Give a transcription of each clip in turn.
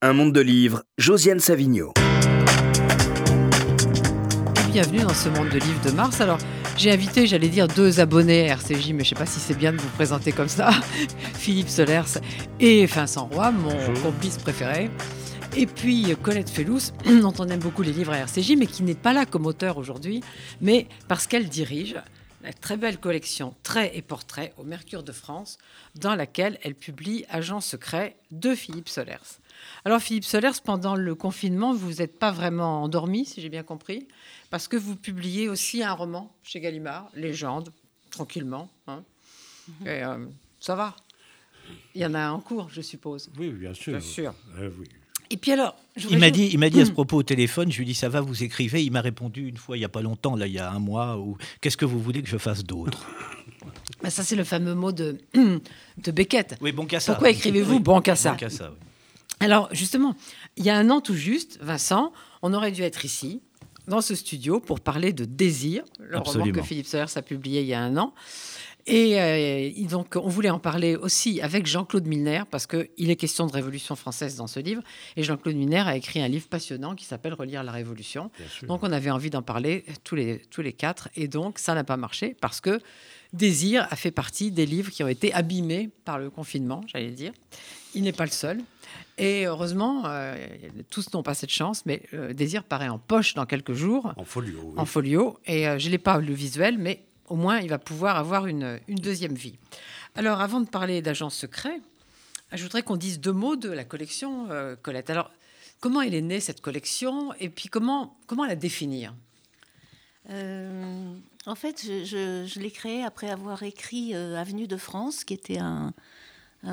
Un monde de livres, Josiane Savigno. Bienvenue dans ce monde de livres de Mars. Alors, j'ai invité, j'allais dire, deux abonnés à RCJ, mais je ne sais pas si c'est bien de vous présenter comme ça. Philippe Solers et Vincent Roy, mon complice préféré. Et puis Colette Fellous, dont on aime beaucoup les livres à RCJ, mais qui n'est pas là comme auteur aujourd'hui, mais parce qu'elle dirige la très belle collection Traits et Portraits au Mercure de France, dans laquelle elle publie Agent secret de Philippe Solers. Alors Philippe Solers, pendant le confinement, vous n'êtes pas vraiment endormi, si j'ai bien compris, parce que vous publiez aussi un roman chez Gallimard, Légende, tranquillement. Hein. Mhm. Et, euh, ça va. Il y en a en cours, je suppose. Oui, bien sûr. Bien sûr. Euh, oui. Et puis alors, il m'a dit, il m'a dit à ce propos au téléphone, je lui ai dit ça va, vous écrivez. Il m'a répondu une fois il y a pas longtemps, là il y a un mois, ou qu'est-ce que vous voulez que je fasse d'autre? Bah, Ça c'est le fameux mot de de Beckett. Oui, bon ça. Pourquoi écrivez-vous bon Bon ça Alors justement, il y a un an tout juste, Vincent, on aurait dû être ici dans ce studio pour parler de Désir, le roman que Philippe Seyers a publié il y a un an. Et euh, donc, on voulait en parler aussi avec Jean-Claude Milner, parce qu'il est question de Révolution française dans ce livre. Et Jean-Claude Milner a écrit un livre passionnant qui s'appelle Relire la Révolution. Donc, on avait envie d'en parler tous les, tous les quatre. Et donc, ça n'a pas marché, parce que Désir a fait partie des livres qui ont été abîmés par le confinement, j'allais dire. Il n'est pas le seul. Et heureusement, euh, tous n'ont pas cette chance, mais euh, Désir paraît en poche dans quelques jours. En folio. Oui. En folio. Et je n'ai pas le visuel, mais au moins il va pouvoir avoir une, deuxième vie. Alors avant de parler d'agents secrets, je voudrais qu'on dise deux mots de la collection euh, Colette. Alors comment elle est née cette collection? Et puis comment, comment la définir? Euh, En fait, je, l'ai créée après avoir écrit euh, Avenue de France, qui était un,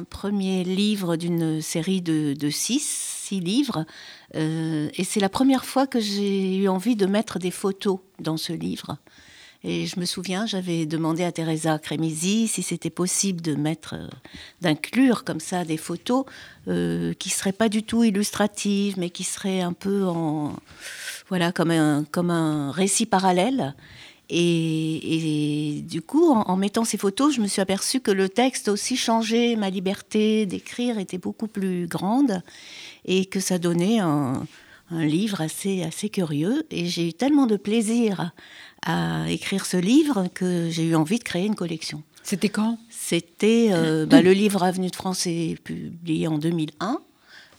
premier livre d'une série de, six, livres. et c'est la première fois que j'ai eu envie de mettre des photos dans ce livre. Et je me souviens, j'avais demandé à Teresa Crémisi si c'était possible de mettre, euh, d'inclure comme ça des photos euh, qui seraient pas du tout illustratives, mais qui seraient un peu en, voilà, comme un, comme un récit parallèle. Et, du coup, en, mettant ces photos, je me suis aperçue que le texte aussi changé, ma liberté d'écrire était beaucoup plus grande et que ça donnait un, un livre assez, assez curieux. Et j'ai eu tellement de plaisir à écrire ce livre que j'ai eu envie de créer une collection. C'était quand? C'était euh, bah, le livre Avenue de France est publié en 2001.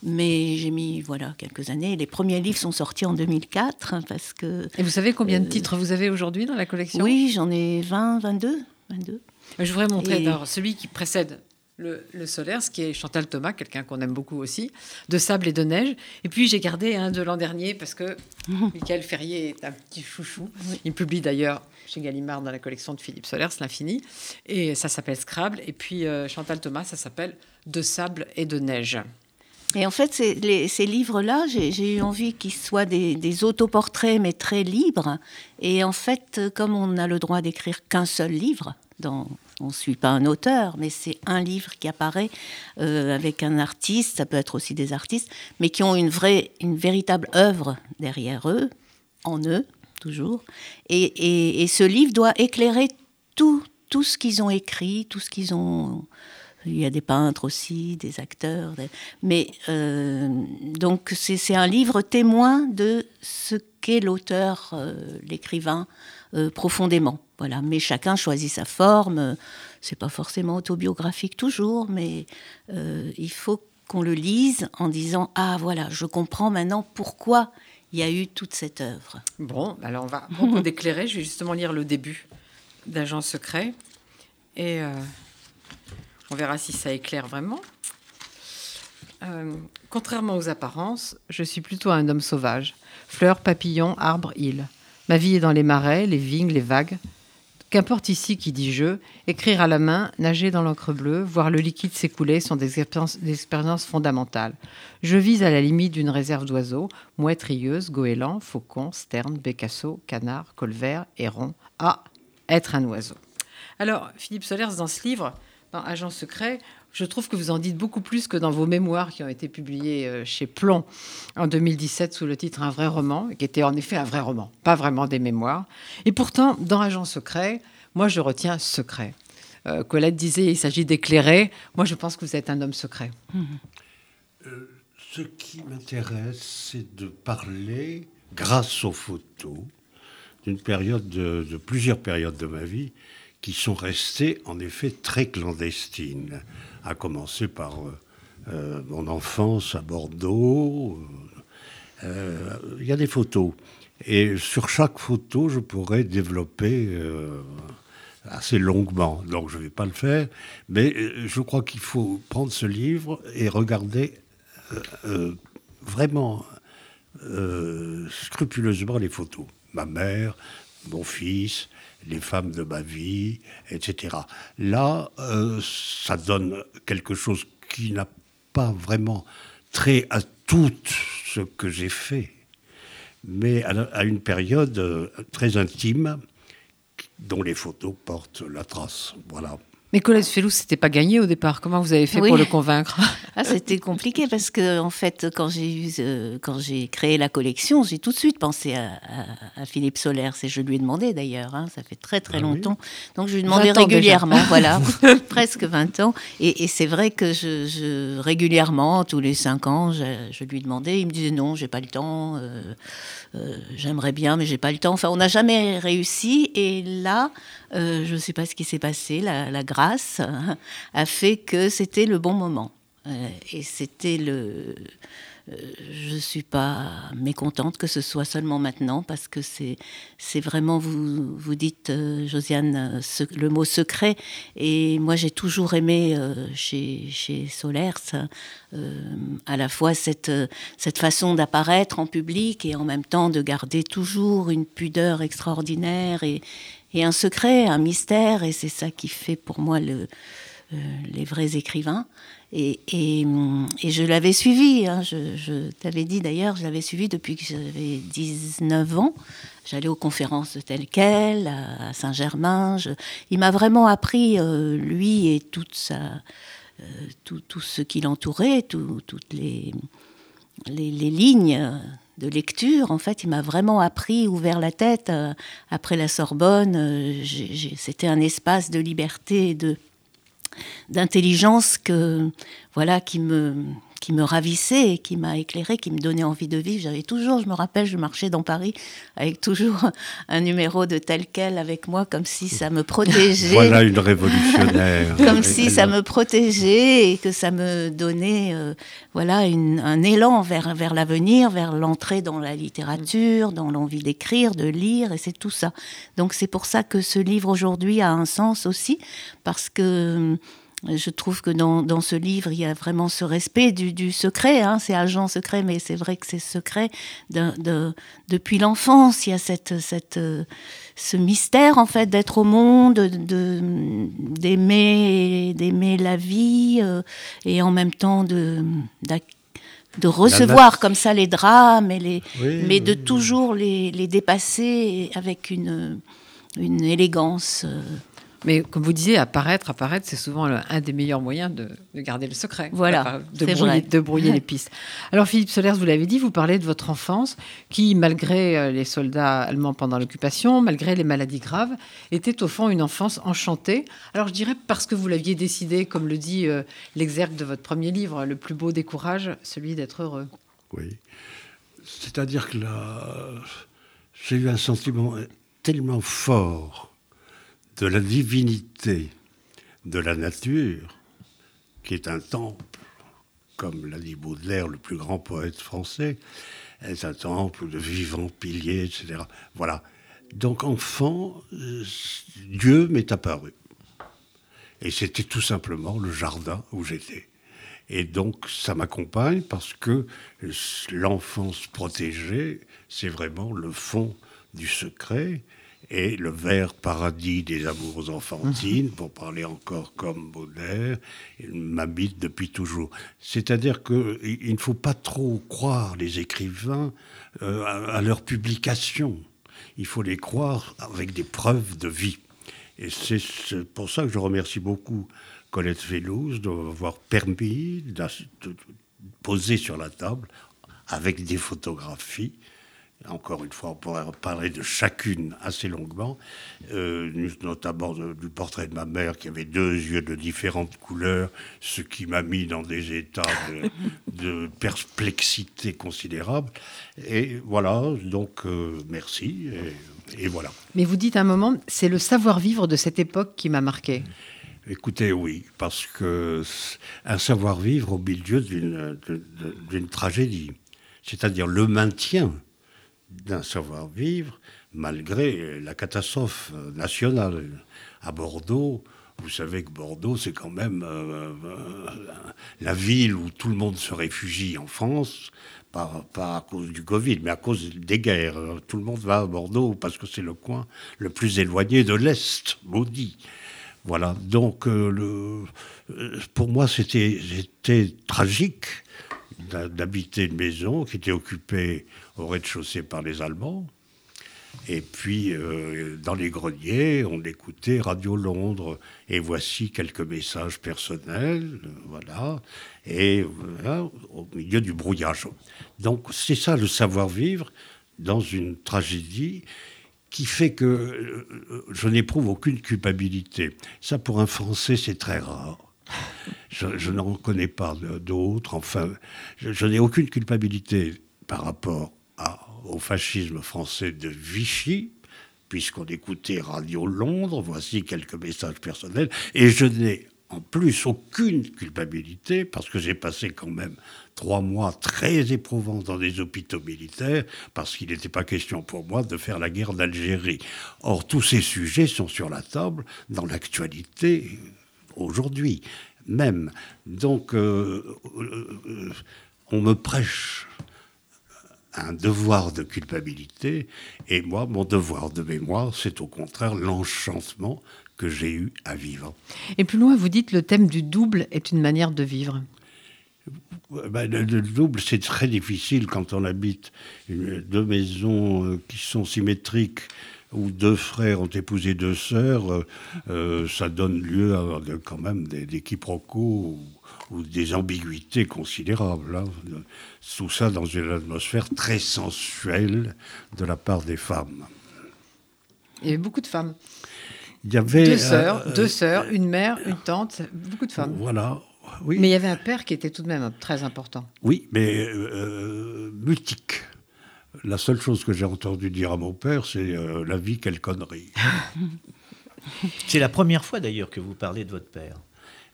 Mais j'ai mis voilà quelques années. Les premiers livres sont sortis en 2004 hein, parce que. Et vous savez combien de euh, titres vous avez aujourd'hui dans la collection? Oui, j'en ai 20, 22, 22. Je voudrais montrer celui qui précède le, le Solaire, ce qui est Chantal Thomas, quelqu'un qu'on aime beaucoup aussi, de sable et de neige. Et puis j'ai gardé un de l'an dernier parce que Michael Ferrier est un petit chouchou. Il publie d'ailleurs chez Gallimard dans la collection de Philippe Solers, L'Infini. Et ça s'appelle Scrabble. Et puis euh, Chantal Thomas, ça s'appelle De sable et de neige. Et en fait, ces livres-là, j'ai eu envie qu'ils soient des, autoportraits, mais très libres. Et en fait, comme on n'a le droit d'écrire qu'un seul livre on ne suit pas un auteur, mais c'est un livre qui apparaît euh, avec un artiste, ça peut être aussi des artistes, mais qui ont une vraie, une véritable œuvre derrière eux, en eux, toujours. Et, ce livre doit éclairer tout, tout ce qu'ils ont écrit, tout ce qu'ils ont. Il y a des peintres aussi, des acteurs, mais euh, donc c'est un livre témoin de ce qu'est l'auteur, euh, l'écrivain, profondément. Voilà, mais chacun choisit sa forme. C'est pas forcément autobiographique toujours, mais euh, il faut qu'on le lise en disant ah voilà, je comprends maintenant pourquoi il y a eu toute cette œuvre. Bon, alors on va d'éclairer. Je vais justement lire le début d'Agent secret et euh, on verra si ça éclaire vraiment. Euh, contrairement aux apparences, je suis plutôt un homme sauvage. Fleurs, papillons, arbres, îles. Ma vie est dans les marais, les vignes, les vagues. Qu'importe ici qui dit je, écrire à la main, nager dans l'encre bleue, voir le liquide s'écouler sont des expériences, fondamentales. Je vise à la limite d'une réserve d'oiseaux, mouettes rieuses, goélands, faucons, sternes, bécassos, canards, colverts, hérons, à être un oiseau. Alors, Philippe Solers, dans ce livre, dans Agent secret, je trouve que vous en dites beaucoup plus que dans vos mémoires qui ont été publiés euh, chez Plomb en 2017 sous le titre Un vrai roman, qui était en effet un vrai roman, pas vraiment des mémoires. Et pourtant, dans Agent secret, moi je retiens secret. Euh, Colette disait il s'agit d'éclairer. Moi je pense que vous êtes un homme secret. Euh, Ce qui m'intéresse, c'est de parler, grâce aux photos, d'une période de, de, plusieurs périodes de ma vie qui sont restées en effet très clandestines, à commencer par euh, euh mon enfance à Bordeaux. Euh, il y a des photos. Et sur chaque photo, je pourrais développer assez longuement. Donc je ne vais pas le faire. Mais je crois qu'il faut prendre ce livre et regarder vraiment scrupuleusement les photos. Ma mère, mon fils, les femmes de ma vie, etc. Là, euh, ça donne quelque chose qui n'a pas vraiment trait à tout ce que j'ai fait, mais à, à une période euh, très intime dont les photos portent la trace. Voilà. Mais Colette Fellou, c'était pas gagné au départ. Comment vous avez fait Oui. pour le convaincre? Ah, c'était compliqué parce que en fait, quand j'ai eu, euh, quand j'ai créé la collection, j'ai tout de suite pensé à, à- à Philippe Solaire. C'est je lui ai demandé d'ailleurs. hein, ça fait très très Ah oui longtemps. Donc je lui demandais 20 ans déjà. régulièrement, voilà, presque 20 ans. Et, et c'est vrai que je, je- régulièrement, tous les 5 ans, je, je lui demandais. Il me disait non, j'ai pas le temps. euh, euh, J'aimerais bien, mais j'ai pas le temps. Enfin, on n'a jamais réussi. Et là, euh, je ne sais pas ce qui s'est passé. La, grâce a fait que c'était le bon moment. Euh, et c'était le. euh, je ne suis pas mécontente que ce soit seulement maintenant parce que c'est vraiment vous vous dites Josiane le mot secret et moi j'ai toujours aimé chez chez Solers à la fois cette cette façon d'apparaître en public et en même temps de garder toujours une pudeur extraordinaire et et un secret un mystère et c'est ça qui fait pour moi euh, les vrais écrivains. Et, hum, je l'avais suivi, hein, je, t'avais dit d'ailleurs, je l'avais suivi depuis que j'avais 19 ans. J'allais aux conférences de tel quel, à, Saint-Germain. Il m'a vraiment appris, euh, lui et euh, tout, tout ce qui l'entourait, tout- toutes les lignes de lecture, en fait, il m'a vraiment appris, ouvert la tête. Euh, après la Sorbonne, euh, c'était un espace de liberté d'intelligence que voilà qui me qui me ravissait et qui m'a éclairé, qui me donnait envie de vivre. J'avais toujours, je me rappelle, je marchais dans Paris avec toujours un numéro de tel quel avec moi, comme si ça me protégeait. Voilà une révolutionnaire. Comme si ça me protégeait et que ça me donnait euh, voilà une- un élan vers, vers l'avenir, vers l'entrée dans la littérature, dans l'envie d'écrire, de lire, et c'est tout ça. Donc c'est pour ça que ce livre aujourd'hui a un sens aussi, parce que je trouve que dans, dans ce livre, il y a vraiment ce respect du, du secret. Hein, c'est agent secret, mais c'est vrai que c'est secret. de- depuis l'enfance, il y a cette, cette, ce mystère, en fait, d'être au monde, de- d'aimer d'aimer la vie, euh, et en même temps de, de recevoir comme ça les drames, et les, Oui, mais de oui. toujours les, les dépasser avec une, une élégance. euh, Mais comme vous disiez, apparaître, apparaître, c'est souvent le- un des meilleurs moyens de, de garder le secret. Voilà, D'apparaître, de c'est brouiller, vrai. de brouiller les pistes. Alors Philippe Solers, vous l'avez dit, vous parlez de votre enfance qui, malgré euh, les soldats allemands pendant l'occupation, malgré les maladies graves, était au fond une enfance enchantée. Alors je dirais parce que vous l'aviez décidé, comme le dit euh, l'exergue de votre premier livre, le plus beau des courages, celui d'être heureux. Oui. C'est-à-dire que là, j'ai eu un sentiment tellement fort de la divinité de la nature, qui est un temple, comme l'a dit Baudelaire, le plus grand poète français, est un temple de vivants piliers, etc. Voilà. Donc, enfant, euh, Dieu m'est apparu. Et c'était tout simplement le jardin où j'étais. Et donc, ça m'accompagne parce que l'enfance protégée, c'est vraiment le fond du secret et le vert paradis des amours enfantines, pour parler encore comme Baudelaire, m'habite depuis toujours. C'est-à-dire qu'il il ne faut pas trop croire les écrivains euh, à, à leur publication. Il faut les croire avec des preuves de vie. Et c'est pour ça que je remercie beaucoup Colette Vélouz de m'avoir permis de poser sur la table, avec des photographies, Encore une fois, on pourrait parler de chacune assez longuement, euh, notamment du portrait de ma mère qui avait deux yeux de différentes couleurs, ce qui m'a mis dans des états de, perplexité considérable. Et voilà, donc euh, merci, et, et, voilà. Mais vous dites un moment, c'est le savoir-vivre de cette époque qui m'a marqué. Écoutez, oui, parce que un savoir-vivre au milieu d'une tragédie, c'est-à-dire le maintien d'un savoir-vivre malgré la catastrophe nationale. À Bordeaux, vous savez que Bordeaux, c'est quand même euh, euh, la ville où tout le monde se réfugie en France, pas, pas, à cause du Covid, mais à cause des guerres. Tout le monde va à Bordeaux parce que c'est le coin le plus éloigné de l'Est, maudit. Voilà, donc euh, le, pour moi c'était tragique d'habiter une maison qui était occupée au rez-de-chaussée par les Allemands. Et puis, euh, dans les greniers, on écoutait Radio Londres. Et voici quelques messages personnels, voilà. Et au milieu du brouillage. Donc, c'est ça le savoir-vivre dans une tragédie qui fait que euh, je n'éprouve aucune culpabilité. Ça, pour un Français, c'est très rare. Je, n'en connais pas d'autres. Enfin, je, n'ai aucune culpabilité par rapport au fascisme français de Vichy, puisqu'on écoutait Radio Londres, voici quelques messages personnels, et je n'ai en plus aucune culpabilité, parce que j'ai passé quand même trois mois très éprouvants dans des hôpitaux militaires, parce qu'il n'était pas question pour moi de faire la guerre d'Algérie. Or, tous ces sujets sont sur la table dans l'actualité aujourd'hui même. Donc, euh, euh, on me prêche un devoir de culpabilité, et moi, mon devoir de mémoire, c'est au contraire l'enchantement que j'ai eu à vivre. Et plus loin, vous dites le thème du double est une manière de vivre. Ben, le, double, c'est très difficile quand on habite deux maisons euh, qui sont symétriques où deux frères ont épousé deux sœurs, euh, euh, ça donne lieu à quand même des, quiproquos ou, des ambiguïtés considérables. Hein. Tout ça dans une atmosphère très sensuelle de la part des femmes. Il y avait beaucoup de femmes. Il y avait deux sœurs, deux sœurs, une mère, une tante, beaucoup de femmes. Voilà. Oui. Mais il y avait un père qui était tout de même très important. Oui, mais euh, mutique. La seule chose que j'ai entendu dire à mon père, c'est euh, la vie, quelle connerie. c'est la première fois d'ailleurs que vous parlez de votre père.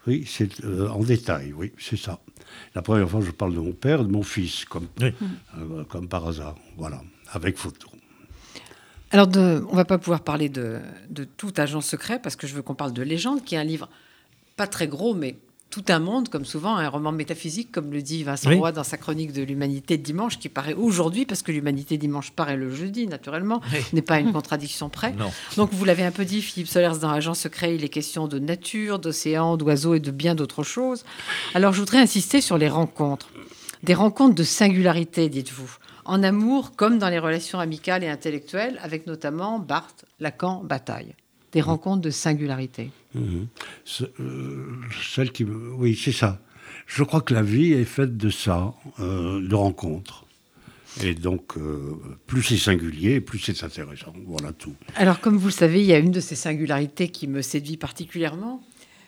Oui, c'est euh, en détail, oui, c'est ça. La première fois, je parle de mon père, de mon fils, comme, comme par hasard, voilà, avec photo. Alors, de, on va pas pouvoir parler de, de, tout agent secret parce que je veux qu'on parle de Légende, qui est un livre pas très gros, mais tout un monde, comme souvent, un roman métaphysique, comme le dit Vincent Roy dans sa chronique de l'humanité de dimanche, qui paraît aujourd'hui, parce que l'humanité dimanche paraît le jeudi, naturellement, n'est pas une contradiction près. Donc, vous l'avez un peu dit, Philippe Solers, dans Agent Secret, il est question de nature, d'océan, d'oiseaux et de bien d'autres choses. Alors, je voudrais insister sur les rencontres. Des rencontres de singularité, dites-vous. En amour, comme dans les relations amicales et intellectuelles, avec notamment Barthes, Lacan, Bataille des rencontres de singularité. Mhm. Euh, celle qui, oui, c'est ça. Je crois que la vie est faite de ça, euh, de rencontres. Et donc, euh, plus c'est singulier, plus c'est intéressant. Voilà tout. Alors, comme vous le savez, il y a une de ces singularités qui me séduit particulièrement,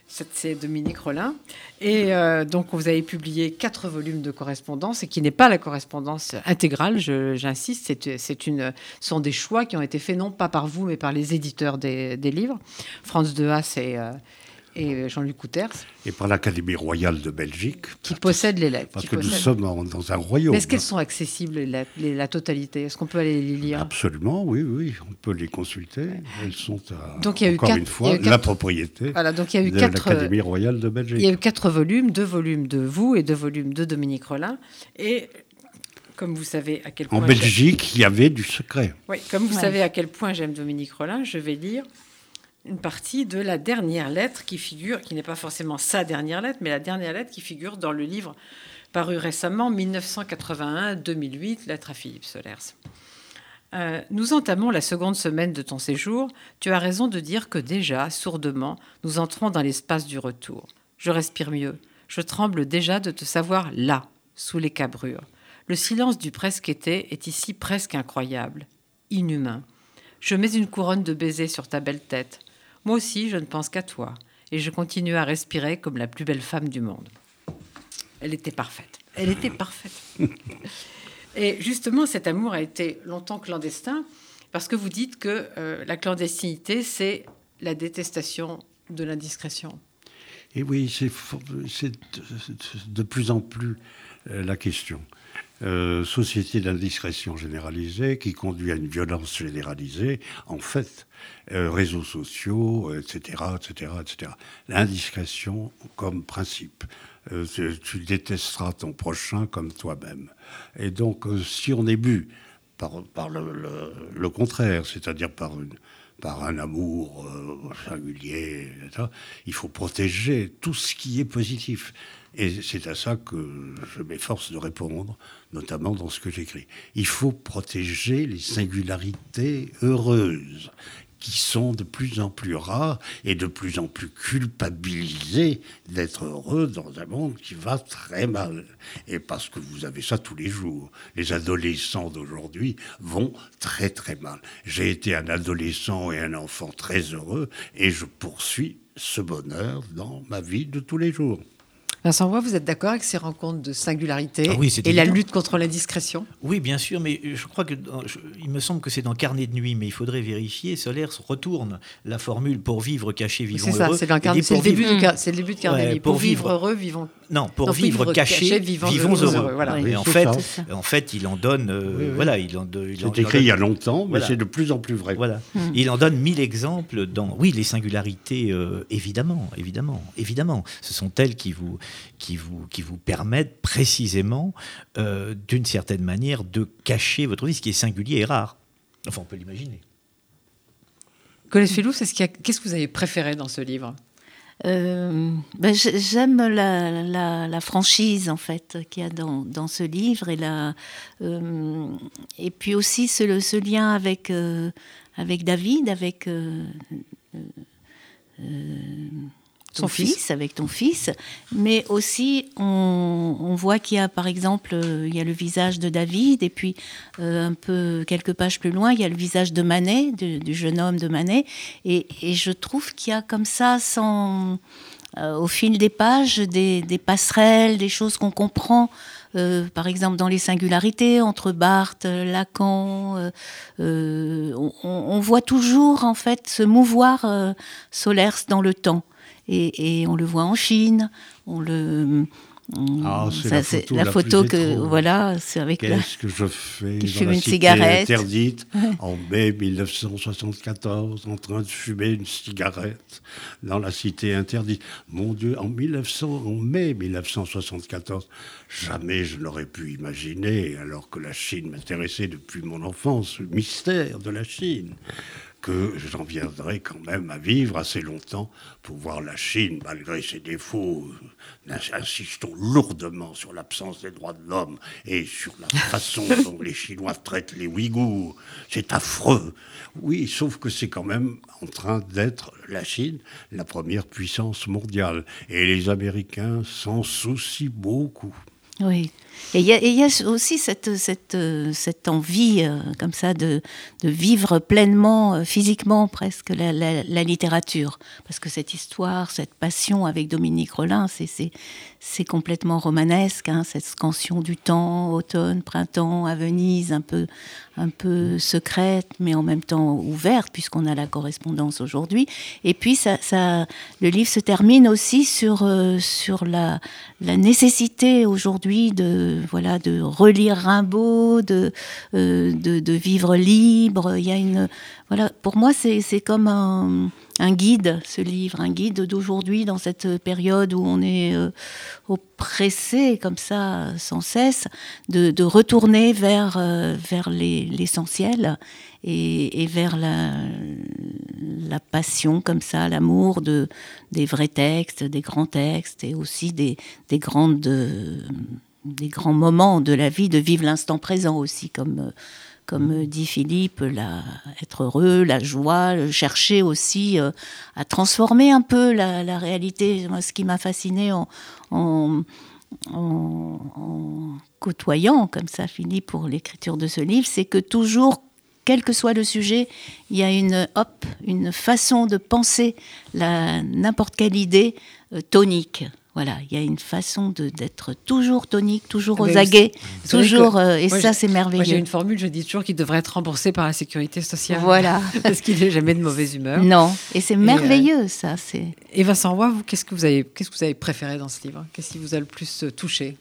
c'est Dominique Rollin. Et euh, donc, vous avez publié quatre volumes de correspondance, et qui n'est pas la correspondance intégrale, j'insiste. C'est une, ce sont des choix qui ont été faits non pas par vous, mais par les éditeurs des, livres. Franz de Haas et, euh, et Jean-Luc Couters. Et par l'Académie royale de Belgique. Qui possède les lettres. Parce que nous sommes dans un royaume. Est-ce qu'elles sont accessibles, les lettres, la totalité? Est-ce qu'on peut aller les lire? Absolument, oui, oui. On peut les consulter. Elles sont, à, donc, il y a encore une fois, la propriété voilà, donc il y a eu de l'Académie royale de Belgique. Il y a eu quatre volumes, deux volumes de vous et deux volumes de Dominique Rollin. Et comme vous savez à quel point... En Belgique, il y avait du secret. Oui, comme vous savez à quel point j'aime Dominique Rollin, je vais lire une partie de la dernière lettre qui figure, qui n'est pas forcément sa dernière lettre, mais la dernière lettre qui figure dans le livre paru récemment, 1981-2008, Lettre à Philippe Solers. Euh, nous entamons la seconde semaine de ton séjour. Tu as raison de dire que déjà, sourdement, nous entrons dans l'espace du retour. Je respire mieux. Je tremble déjà de te savoir là, sous les cabrures. Le silence du presque été est ici presque incroyable, inhumain. Je mets une couronne de baisers sur ta belle tête. Moi aussi, je ne pense qu'à toi, et je continue à respirer comme la plus belle femme du monde. Elle était parfaite. Elle était parfaite. Et justement, cet amour a été longtemps clandestin, parce que vous dites que euh, la clandestinité, c'est la détestation de l'indiscrétion. Et oui, c'est de plus en plus euh, la question. Euh, société d'indiscrétion généralisée qui conduit à une violence généralisée, en fait, euh, réseaux sociaux, etc., etc., etc. L'indiscrétion comme principe. tu détesteras ton prochain comme toi-même. Et donc, si on est bu par, le, contraire, c'est-à-dire par un amour singulier, il faut protéger tout ce qui est positif. Et c'est à ça que je m'efforce de répondre, notamment dans ce que j'écris. Il faut protéger les singularités heureuses qui sont de plus en plus rares et de plus en plus culpabilisées d'être heureux dans un monde qui va très mal. Et parce que vous avez ça tous les jours. Les adolescents d'aujourd'hui vont très très mal. J'ai été un adolescent et un enfant très heureux et je poursuis ce bonheur dans ma vie de tous les jours. Vincent Roy, vous êtes d'accord avec ces rencontres de singularité ah et la lutte contre l'indiscrétion Oui, bien sûr, mais je crois que il me semble que c'est dans Carnet de nuit, mais il faudrait vérifier. Solaire retourne la formule pour vivre caché, vivons heureux. C'est ça, c'est le, début de Carnet de nuit. Pour, vivre, heureux, vivons. Non, pour vivre, caché, vivons, heureux. Voilà. et en fait, en fait, il en donne. Euh, voilà, il en, C'est écrit il y a longtemps, mais c'est de plus en plus vrai. Voilà. Hmm. Il en donne mille exemples dans. Oui, les singularités, euh, évidemment, évidemment, évidemment. Ce sont elles qui vous qui vous, qui vous permettent précisément, euh, d'une certaine manière, de cacher votre vie, ce qui est singulier et rare. Enfin, on peut l'imaginer. Colette Filou, qu'est-ce que vous avez préféré dans ce livre? Euh, ben, J'aime la, la, franchise en fait qu'il y a dans, dans, ce livre et, la, euh, et puis aussi ce, ce lien avec, avec David, avec ton fils. avec ton fils, mais aussi on, voit qu'il y a par exemple euh, il y a le visage de David et puis euh, un peu quelques pages plus loin il y a le visage de Manet, du, jeune homme de Manet, et, je trouve qu'il y a comme ça sans euh, au fil des pages des, passerelles, des choses qu'on comprend. par exemple, dans les singularités entre Barthes, Lacan, on, on, voit toujours en fait se mouvoir Solers dans le temps. Et, on le voit en Chine, on le. Ah, c'est la, photo, que voilà, c'est avec Qu'est-ce que je fais dans fume une cigarette interdite en mai 1974, en train de fumer une cigarette dans la cité interdite. Mon Dieu, en 1900, en mai 1974, jamais je n'aurais pu imaginer, alors que la Chine m'intéressait depuis mon enfance, le mystère de la Chine que j'en viendrai quand même à vivre assez longtemps pour voir la Chine, malgré ses défauts. Insistons lourdement sur l'absence des droits de l'homme et sur la façon dont les Chinois traitent les Ouïghours. C'est affreux. Oui, sauf que c'est quand même en train d'être la Chine la première puissance mondiale. Et les Américains s'en soucient beaucoup. Oui. Et il y, a aussi cette, envie, euh, comme ça, de, vivre pleinement, euh, physiquement presque, la, littérature. Parce que cette histoire, cette passion avec Dominique Rollin, c'est complètement romanesque, hein, cette scansion du temps, automne, printemps, à Venise, un peu, secrète, mais en même temps ouverte, puisqu'on a la correspondance aujourd'hui. Et puis, le livre se termine aussi sur, euh, la nécessité aujourd'hui de, voilà, de relire Rimbaud, de, euh, de, de, vivre libre. Il y a une, voilà, pour moi, c'est comme un, un, guide, ce livre, un guide d'aujourd'hui dans cette période où on est euh, oppressé comme ça sans cesse, de, de retourner vers, euh, vers l'essentiel et, et, vers la, la passion comme ça, l'amour de, des vrais textes, des grands textes et aussi des, des grandes des grands moments de la vie, de vivre l'instant présent aussi, comme, comme dit Philippe, la, être heureux, la joie, chercher aussi euh, à transformer un peu la, réalité. Moi, ce qui m'a fasciné en, en, en côtoyant comme ça Philippe pour l'écriture de ce livre, c'est que toujours, quel que soit le sujet, il y a une hop, une façon de penser n'importe quelle idée euh, tonique. Voilà, il y a une façon d'être toujours tonique, toujours Ah aux aguets, toujours, euh, et moi, ça c'est Moi, j'ai merveilleux. une formule, je dis toujours qu'il devrait être remboursé par la sécurité sociale. Voilà. Parce qu'il n'est jamais de mauvaise humeur. Non, et c'est euh, merveilleux ça. Et Vincent Roy, vous, qu'est-ce que vous avez, qu'est-ce que vous avez préféré dans ce livre? Qu'est-ce qui vous a le plus touché?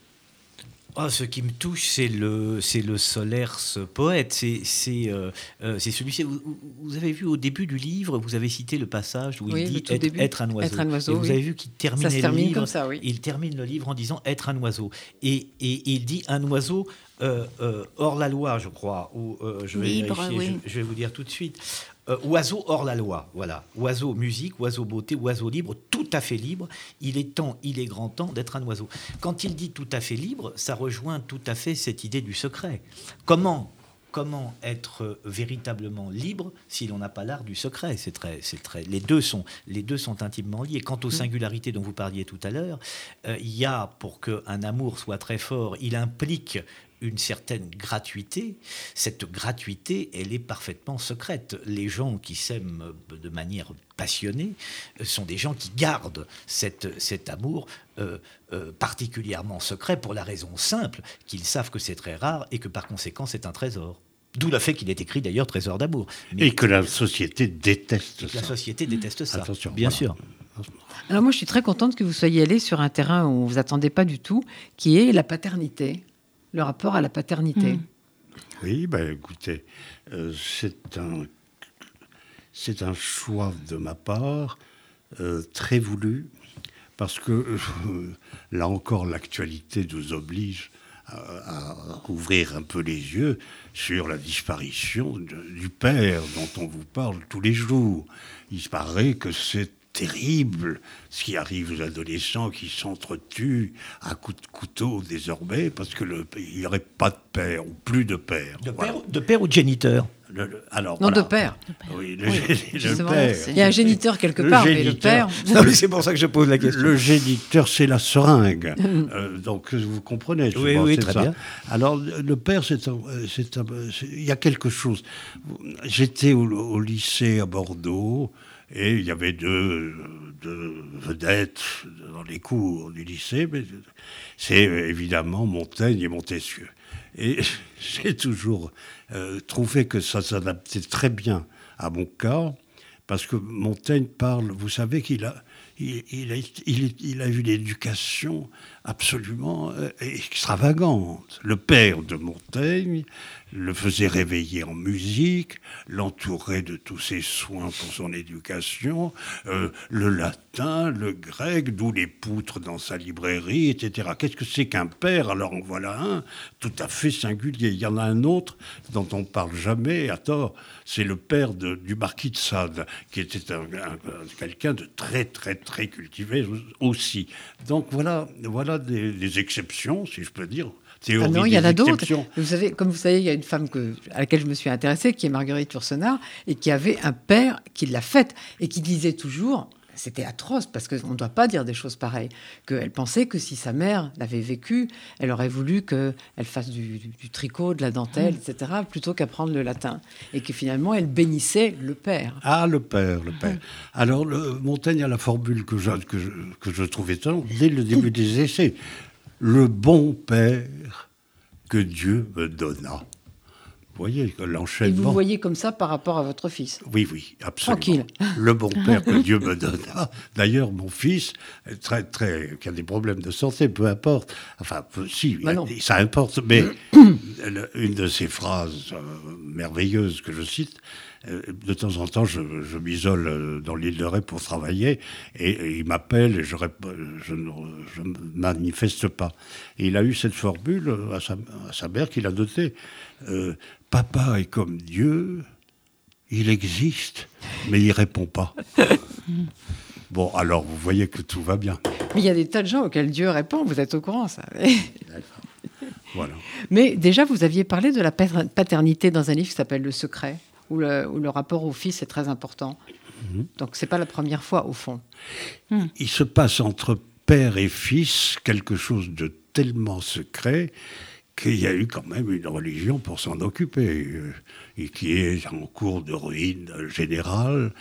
Ah, ce qui me touche, c'est le, c'est le Solers poète. C'est, c'est, euh, euh, c'est celui-ci. Vous, vous- avez vu au début du livre, vous avez cité le passage où Oui, il dit être, un oiseau. Être un oiseau, Et vous avez vu qu'il termine le livre. comme ça, oui. Il termine le livre en disant être un oiseau. Et, et il dit un oiseau euh, euh, hors la loi, je crois. Ou je vais Libre, vérifier, oui. je, je vais vous dire tout de suite. Euh, oiseau hors la loi, voilà. Oiseau musique, oiseau beauté, oiseau libre, tout à fait libre. Il est temps, il est grand temps d'être un oiseau. Quand il dit tout à fait libre, ça rejoint tout à fait cette idée du secret. Comment Comment être véritablement libre si l'on n'a pas l'art du secret? C'est très, c'est très. Les deux sont, les deux sont intimement liés. Quant aux singularités dont vous parliez tout à l'heure, euh, il y a pour qu'un amour soit très fort, il implique une certaine gratuité. Cette gratuité, elle est parfaitement secrète. Les gens qui s'aiment de manière passionnée euh, sont des gens qui gardent cette, cet amour euh, euh, particulièrement secret pour la raison simple qu'ils savent que c'est très rare et que par conséquent c'est un trésor. D'où le fait qu'il est écrit d'ailleurs Trésor d'amour. Et que la société déteste la ça. société déteste ça. Attention, bien voilà. sûr. Alors moi, je suis très contente que vous soyez allé sur un terrain où vous attendez pas du tout, qui est la paternité, le rapport à la paternité. Mm. Oui, ben écoutez, euh, c'est un, c'est un choix de ma part euh, très voulu, parce que euh, là encore l'actualité nous oblige à, à ouvrir un peu les yeux sur la disparition de- du père dont on vous parle tous les jours. Il paraît que c'est terrible ce qui arrive aux adolescents qui s'entretuent à coups de couteau désormais parce que le- il n'y aurait pas de père ou plus de père. De Voilà. père, de père ou de géniteur Le- le- alors, Non, voilà. de père. Oui, le, Oui, père. Il y a un géniteur quelque Le part, mais le géniteur. père. c'est pour ça que je pose la question. Le géniteur, c'est la seringue. Euh, donc, vous comprenez. je Oui, pense, oui, très ça. bien. Alors, le père, c'est il y a quelque chose. J'étais au, au lycée à Bordeaux et il y avait deux, vedettes dans les cours du lycée. mais C'est évidemment Montaigne et Montesquieu. Et j'ai toujours euh, trouvé que ça s'adaptait très bien à mon cas, parce que Montaigne parle, vous savez qu'il a, il, a, il a eu l'éducation absolument euh, extravagante. Le père de Montaigne le faisait réveiller en musique, l'entourait de tous ses soins pour son éducation, euh, le latin, le grec, d'où les poutres dans sa librairie, etc. Qu'est-ce que c'est qu'un père? Alors en voilà un tout à fait singulier. Il y en a un autre dont on ne parle jamais, à tort, c'est le père du marquis de Sade, qui était un- un- quelqu'un de très, très, très cultivé aussi. Donc voilà, voilà des, des exceptions, si je peux dire. Ah non, il y en a d'autres. Vous savez, comme vous savez, il y a une femme que, à laquelle je me suis intéressée, qui est Marguerite Yourcenar, et qui avait un père qui l'a faite, et qui disait toujours, c'était atroce, parce qu'on ne doit pas dire des choses pareilles, qu'elle pensait que si sa mère l'avait vécu, elle aurait voulu qu'elle fasse du, du- du tricot, de la dentelle, etc., plutôt qu'apprendre le latin. Et que finalement, elle bénissait le père. Ah, le père, le père. Alors, le, Montaigne a la formule que je, que je, que je trouve étonnante dès le début des essais. Le bon père que Dieu me donna. Vous voyez que Et vous l'enchaînement. voyez comme ça par rapport à votre fils. Oui, oui, absolument. Tranquille. Le bon père que Dieu me donna. D'ailleurs, mon fils, très, très, qui a des problèmes de santé, peu importe. Enfin, si, Bah ça importe. Mais une de ces phrases euh, merveilleuses que je cite, de temps en temps, je, je m'isole euh, dans l'île de Ré pour travailler et, et il m'appelle et je, ne manifeste pas. Et il a eu cette formule à sa, à sa mère qu'il a notée. Euh, Papa est comme Dieu, il existe, mais il répond pas. bon, alors vous voyez que tout va bien. Mais il y a des tas de gens auxquels Dieu répond, vous êtes au courant, ça. Voilà. Mais déjà, vous aviez parlé de la pater- paternité dans un livre qui s'appelle Le Secret, où le, où le rapport au fils est très important. Donc, c'est pas la première fois, au fond. Il se passe entre père et fils quelque chose de tellement secret qu'il y a eu quand même une religion pour s'en occuper, euh, et qui est en cours de ruine générale,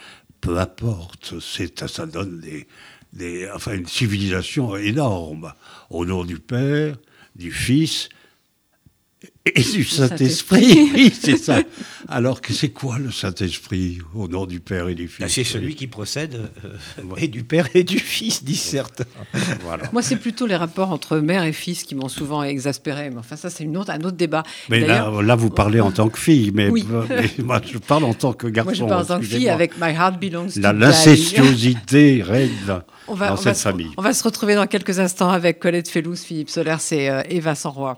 peu importe, ça donne des, des, enfin une civilisation énorme, au nom du Père, du Fils et du Saint-Esprit. oui, c'est ça. Alors que c'est quoi le Saint-Esprit au nom du Père et du Fils? Bah, C'est celui qui procède euh, et du Père et du Fils, disent certains. Voilà. Moi, c'est plutôt les rapports entre mère et fils qui m'ont souvent exaspéré. Mais enfin, ça, c'est une autre, un autre débat. Mais là, là, vous parlez en tant que fille, mais, moi, je parle en tant que garçon. Moi, je parle en tant que fille avec My Heart Belongs to L'incestuosité règne dans cette famille. On va se retrouver dans quelques instants avec Colette Fellous, Philippe Solaire euh, et Vincent Roy.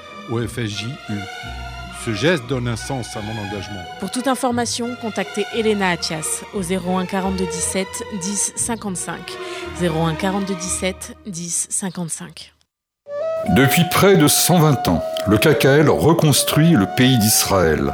au FSJU. Ce geste donne un sens à mon engagement. Pour toute information, contactez Elena Atias au 01 42 17 10 55. 01 42 17 10 55. Depuis près de 120 ans, le KKL reconstruit le pays d'Israël.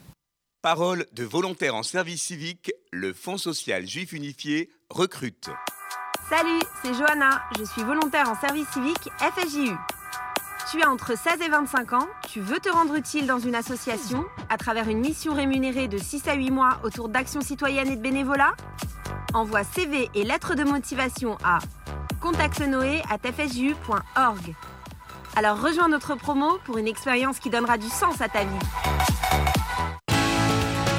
Parole de volontaires en service civique, le Fonds social juif unifié recrute. Salut, c'est Johanna, je suis volontaire en service civique FSJU. Tu as entre 16 et 25 ans, tu veux te rendre utile dans une association à travers une mission rémunérée de 6 à 8 mois autour d'actions citoyennes et de bénévolat? Envoie CV et lettres de motivation à contactenoé@fsju.org. Alors rejoins notre promo pour une expérience qui donnera du sens à ta vie.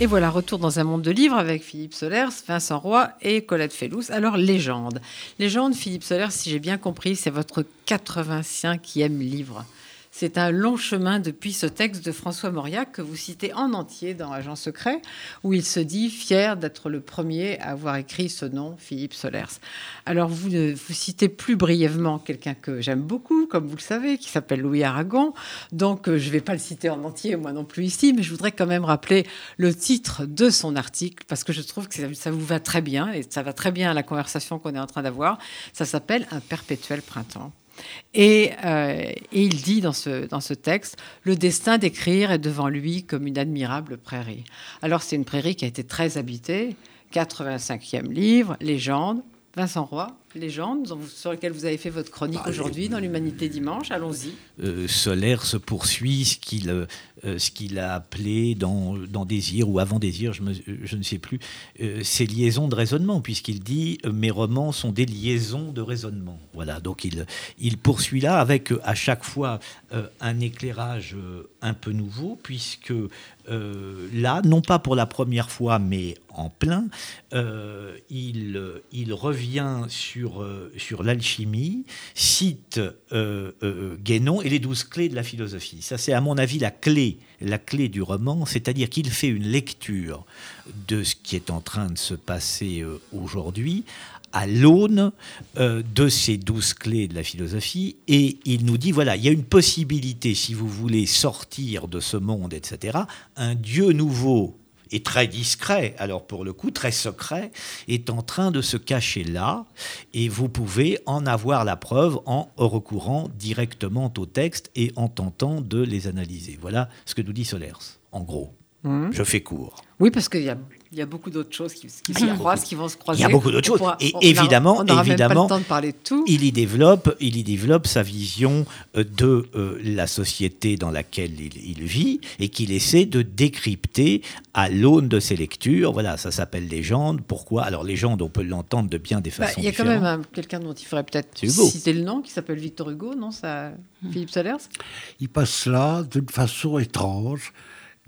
Et voilà, retour dans un monde de livres avec Philippe Solers, Vincent Roy et Colette Fellous. Alors, Légende. Légende, Philippe Solers, si j'ai bien compris, c'est votre 85e livre. C'est un long chemin depuis ce texte de François Mauriac que vous citez en entier dans Agent secret, où il se dit fier d'être le premier à avoir écrit ce nom, Philippe Solers. Alors vous, citez plus brièvement quelqu'un que j'aime beaucoup, comme vous le savez, qui s'appelle Louis Aragon. Donc euh, je ne vais pas le citer en entier, moi non plus ici, mais je voudrais quand même rappeler le titre de son article, parce que je trouve que ça vous va très bien, et ça va très bien à la conversation qu'on est en train d'avoir. Ça s'appelle Un perpétuel printemps. Euh, et, il dit dans ce, dans ce texte, le destin d'écrire est devant lui comme une admirable prairie. Alors c'est une prairie qui a été très habitée, 85e livre, légende, Vincent Roy, légende sur lequel vous avez fait votre chronique bah, aujourd'hui dans l'Humanité Dimanche. Allons-y. Euh, Solaire se poursuit ce qu'il euh, qu'il a appelé dans, dans, Désir ou avant Désir, je, je ne sais plus, euh, ces liaisons de raisonnement, puisqu'il dit mes romans sont des liaisons de raisonnement. Voilà, donc il, il poursuit là avec à chaque fois un éclairage un peu nouveau, puisque là, non pas pour la première fois, mais en plein, il, il revient sur euh, sur, l'alchimie, cite euh, euh, Guénon et les douze clés de la philosophie. Ça, c'est à mon avis la clé, la clé du roman, c'est-à-dire qu'il fait une lecture de ce qui est en train de se passer aujourd'hui à l'aune de ces douze clés de la philosophie, et il nous dit, voilà, il y a une possibilité, si vous voulez sortir de ce monde, etc., un Dieu nouveau et très discret, alors pour le coup très secret, est en train de se cacher là, et vous pouvez en avoir la preuve en recourant directement au texte et en tentant de les analyser. Voilà ce que nous dit Solers, en gros. Mhm. Je fais court. Oui, parce qu'il y a, il y a beaucoup d'autres choses qui, qui se croisent, qui vont se croiser. Il y a beaucoup d'autres choses. pourra- Et on- on évidemment, aura- on n'aura même pas le temps de parler de tout. Il y développe, il y développe sa vision euh, de euh, la société dans laquelle il, il vit et qu'il essaie de décrypter à l'aune de ses lectures. Voilà, ça s'appelle légende. Pourquoi? Alors légende, on peut l'entendre de bien des Bah, façons Il y a quand différentes. même un- quelqu'un dont il faudrait peut-être citer le nom, qui s'appelle Victor Hugo, non? Ça, Philippe Solers Il passe là d'une façon étrange,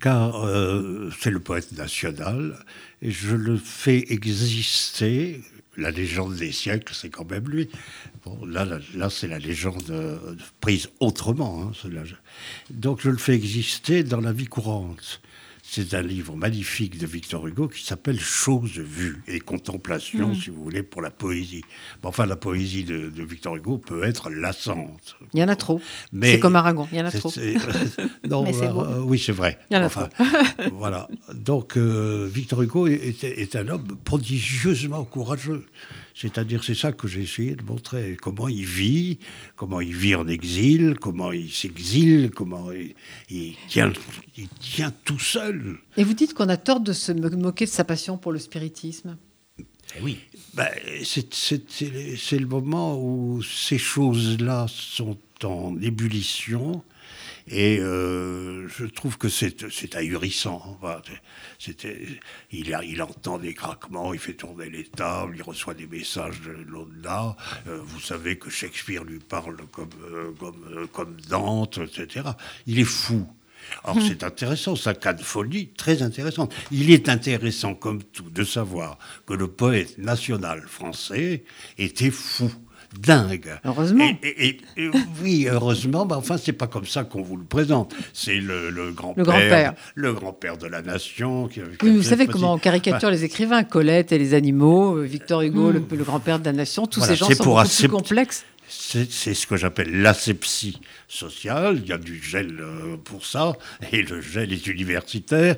car euh, c'est le poète national, et je le fais exister. La légende des siècles, c'est quand même lui. Là, là, c'est la légende euh, prise autrement. hein, Donc, je le fais exister dans la vie courante. C'est un livre magnifique de Victor Hugo qui s'appelle Choses vues et contemplation, Mm. si vous voulez, pour la poésie. Bon, enfin, la poésie de, de Victor Hugo peut être lassante. Il y en a trop. Mais- C'est comme Aragon, il y en a trop. non, Mais euh, euh, oui, c'est vrai. Il y en a Enfin, voilà. Donc, euh, Victor Hugo est un homme prodigieusement courageux. C'est-à-dire, c'est ça que j'ai essayé de montrer. Comment il vit, comment il vit en exil, comment il s'exile, comment il, il tient, il tient tout seul. Et vous dites qu'on a tort de se mo- moquer de sa passion pour le spiritisme. Eh oui. Ben, c'est le moment où ces choses-là sont en ébullition. Et euh, je trouve que c'est ahurissant. Enfin, c'était- il, entend des craquements, il fait tourner les tables, il reçoit des messages de l'au-delà. Euh, vous savez que Shakespeare lui parle comme, euh, comme, comme Dante, etc. Il est fou. Or, Hmm. c'est intéressant, ça cas de folie très intéressante. Il est intéressant, comme tout, de savoir que le poète national français était fou, dingue. Heureusement. Et, et- et- et oui, heureusement, mais enfin, c'est pas comme ça qu'on vous le présente. C'est le, le grand-père, le grand-père de la nation. Qui, qui Oui, vous savez comment on caricature les écrivains Colette et les animaux, euh, Victor Hugo, le, le grand-père de la nation, tous Voilà, ces gens sont pour beaucoup accepter- plus complexes. C'est c'est ce que j'appelle l'asepsie sociale. Il y a du gel euh, pour ça, et le gel est universitaire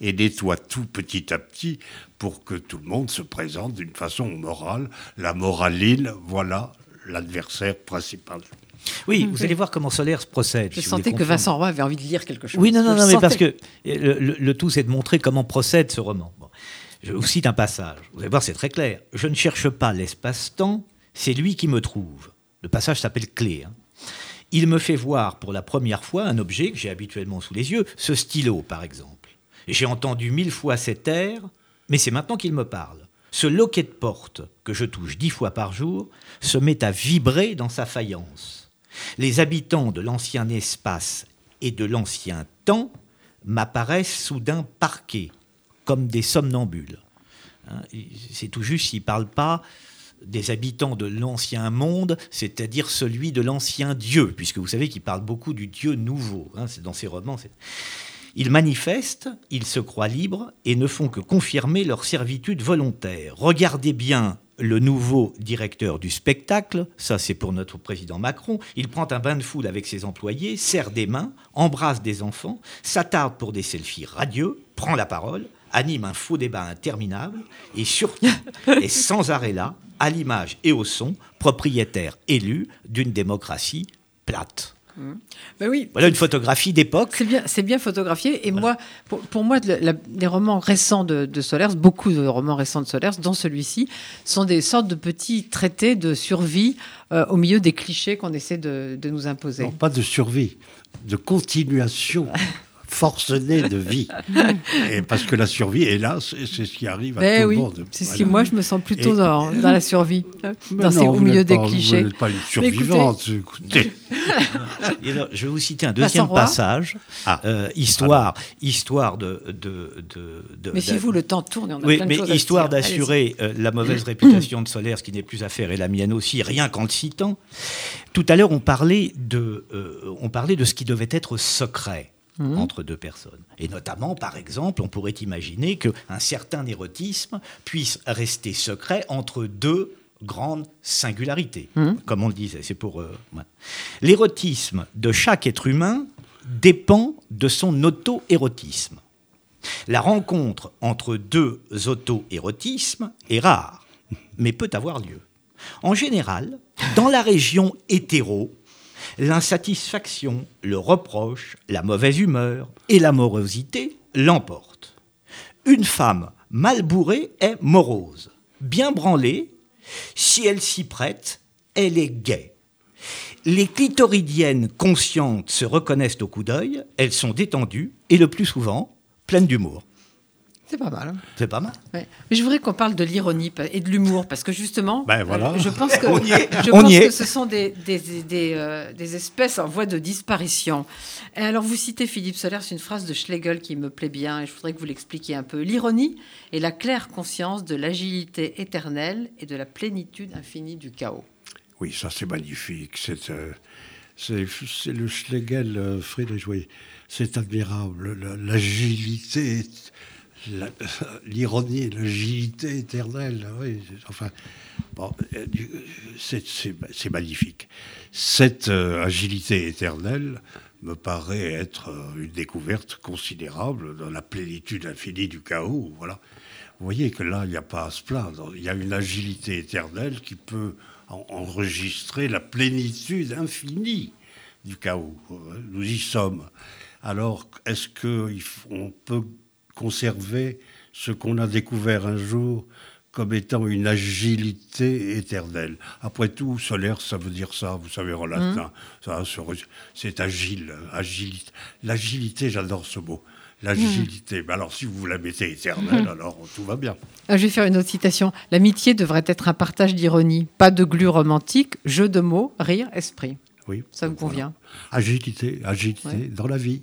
et nettoie tout petit à petit pour que tout le monde se présente d'une façon morale. La moraline, voilà l'adversaire principal. Oui, vous allez voir comment Solaire procède. Je si sentais que. Vincent Roy avait envie de lire quelque chose. Oui, non, non, non, mais sentais. parce que le, le- le tout, c'est de montrer comment procède ce roman. Bon. Je vous cite un passage. Vous allez voir, c'est très clair. Je ne cherche pas l'espace-temps, c'est lui qui me trouve. Le passage s'appelle Clé. hein. Il me fait voir pour la première fois un objet que j'ai habituellement sous les yeux, ce stylo, par exemple. J'ai entendu mille fois cet air, mais c'est maintenant qu'il me parle. Ce loquet de porte, que je touche dix fois par jour, se met à vibrer dans sa faïence. Les habitants de l'ancien espace et de l'ancien temps m'apparaissent soudain parqués, comme des somnambules. Hein, C'est tout juste s'il ne parle pas des habitants de l'ancien monde, c'est-à-dire celui de l'ancien Dieu, puisque vous savez qu'il parle beaucoup du Dieu nouveau. hein, dans ses romans. Ils manifestent, ils se croient libres et ne font que confirmer leur servitude volontaire. Regardez bien le nouveau directeur du spectacle, ça c'est pour notre président Macron, il prend un bain de foule avec ses employés, serre des mains, embrasse des enfants, s'attarde pour des selfies radieux, prend la parole, anime un faux débat interminable et surtout est sans arrêt là, à l'image et au son, propriétaire élu d'une démocratie plate. Ben oui, Voilà une photographie d'époque. c'est bien, c'est bien photographié. Et moi, pour, pour moi, la- les romans récents de, de Solers, beaucoup de romans récents de Solers, dont celui-ci, sont des sortes de petits traités de survie euh, au milieu des clichés qu'on essaie de, de nous imposer. Non, pas de survie, de continuation forcenée de vie. Et parce que la survie, hélas, c'est c'est ce qui arrive à Ben tout oui, le monde. c'est ce qui, moi, je me sens plutôt Et- dans, dans la survie, dans ces, non, au vous milieu n'êtes des pas- clichés. Vous n'êtes pas une écoutez- survivante. Écoutez. Et alors, je vais vous citer un deuxième passage, Ah. euh, histoire, histoire de, de, de, de- Mais si de- vous, le temps tourne, et on a oui, plein de mais choses se histoire d'assurer euh, la mauvaise réputation de Solaire, ce qui n'est plus à faire, et la mienne aussi, rien qu'en le citant. Tout à l'heure, on parlait de, euh, on parlait de ce qui devait être secret. Mhm. entre deux personnes. Et notamment, par exemple, on pourrait imaginer qu'un certain érotisme puisse rester secret entre deux grandes singularités, Mhm. comme on le disait. C'est pour euh, ouais. l'érotisme de chaque être humain dépend de son auto-érotisme. La rencontre entre deux auto-érotismes est rare, mais peut avoir lieu. En général, dans la région hétéro, L'insatisfaction, le reproche, la mauvaise humeur et la morosité l'emportent. Une femme mal bourrée est morose, bien branlée, si elle s'y prête, elle est gaie. Les clitoridiennes conscientes se reconnaissent au coup d'œil, elles sont détendues et le plus souvent pleines d'humour. C'est pas mal. C'est pas mal. Ouais. Mais je voudrais qu'on parle de l'ironie et de l'humour, parce que justement, Ben voilà. euh, je pense que, On y est. je On pense y que est. ce sont des, des, des, euh, des espèces en voie de disparition. Et alors, vous citez Philippe Soler, c'est une phrase de Schlegel qui me plaît bien, et je voudrais que vous l'expliquiez un peu. L'ironie est la claire conscience de l'agilité éternelle et de la plénitude infinie du chaos. Oui, ça c'est magnifique. C'est euh, c'est- c'est le Schlegel, euh, Friedrich, oui. C'est admirable. la- L'agilité, la- l'ironie, l'agilité éternelle. Oui, enfin, bon, euh, c'est- magnifique. Cette euh, agilité éternelle me paraît être euh, une découverte considérable dans la plénitude infinie du chaos. Voilà. Vous voyez que là, il n'y a pas à se plaindre. Il y a une agilité éternelle qui peut en- enregistrer la plénitude infinie du chaos. Nous y sommes. Alors, est-ce qu'on peut conserver ce qu'on a découvert un jour comme étant une agilité éternelle Après tout, solaire, ça veut dire ça, vous savez, en latin. Se- c'est agile, agilité. L'agilité, j'adore ce mot. L'agilité. Mais alors, si vous la mettez éternelle, alors tout va bien. Ah, Je vais faire une autre citation. L'amitié devrait être un partage d'ironie, pas de glu romantique, jeu de mots, rire, esprit. Oui. Ça vous Voilà. convient? Agilité, agilité Ouais. dans la vie.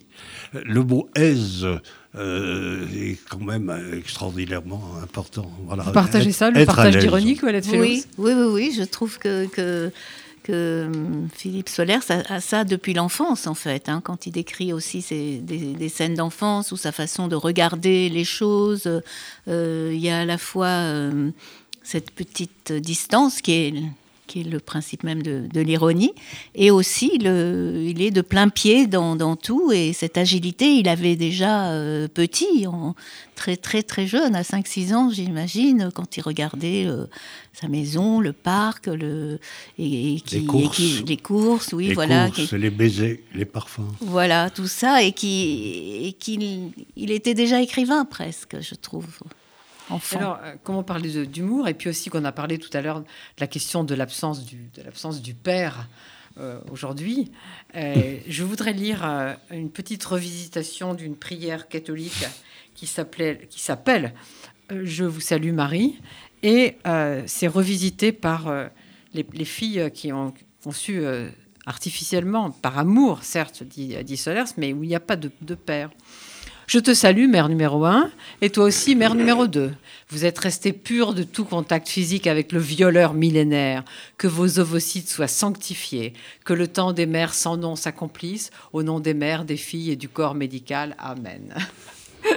Le mot aise euh, est quand même euh, extraordinairement important. Voilà. Vous partagez Être- ça, le partage Colette Fellows Oui, oui, oui, oui, je trouve que, que, que hum, Philippe Solers a, a ça depuis l'enfance, en fait, hein, quand il décrit aussi ses- des, des scènes d'enfance ou sa façon de regarder les choses. euh, Il y a à la fois euh, cette petite distance qui est qui est le principe même de, de l'ironie, et aussi le, il est de plein pied dans, dans tout, et cette agilité, il avait déjà euh, petit, en, très très très jeune, à 5-6 ans, j'imagine, quand il regardait euh, sa maison, le parc, le, et, et qui- Les et courses. qui- les courses, oui, les voilà. courses, qui- les baisers, les parfums. voilà, tout ça, et qui et qu'il il était déjà écrivain presque, je trouve, Alors, euh, comme on parlait d'humour, et puis aussi qu'on a parlé tout à l'heure de la question de l'absence du, de l'absence du père euh, aujourd'hui, euh, je voudrais lire une petite revisitation d'une prière catholique qui s'appelait, qui s'appelle Je vous salue Marie, et c'est revisité par les, les filles qui ont conçu artificiellement, par amour, certes, dit, dit Solers, mais où il n'y a pas de, de père. Je te salue, mère numéro 1, et toi aussi, mère numéro 2. Vous êtes resté pur de tout contact physique avec le violeur millénaire. Que vos ovocytes soient sanctifiés. Que le temps des mères sans nom s'accomplisse. Au nom des mères, des filles et du corps médical. Amen.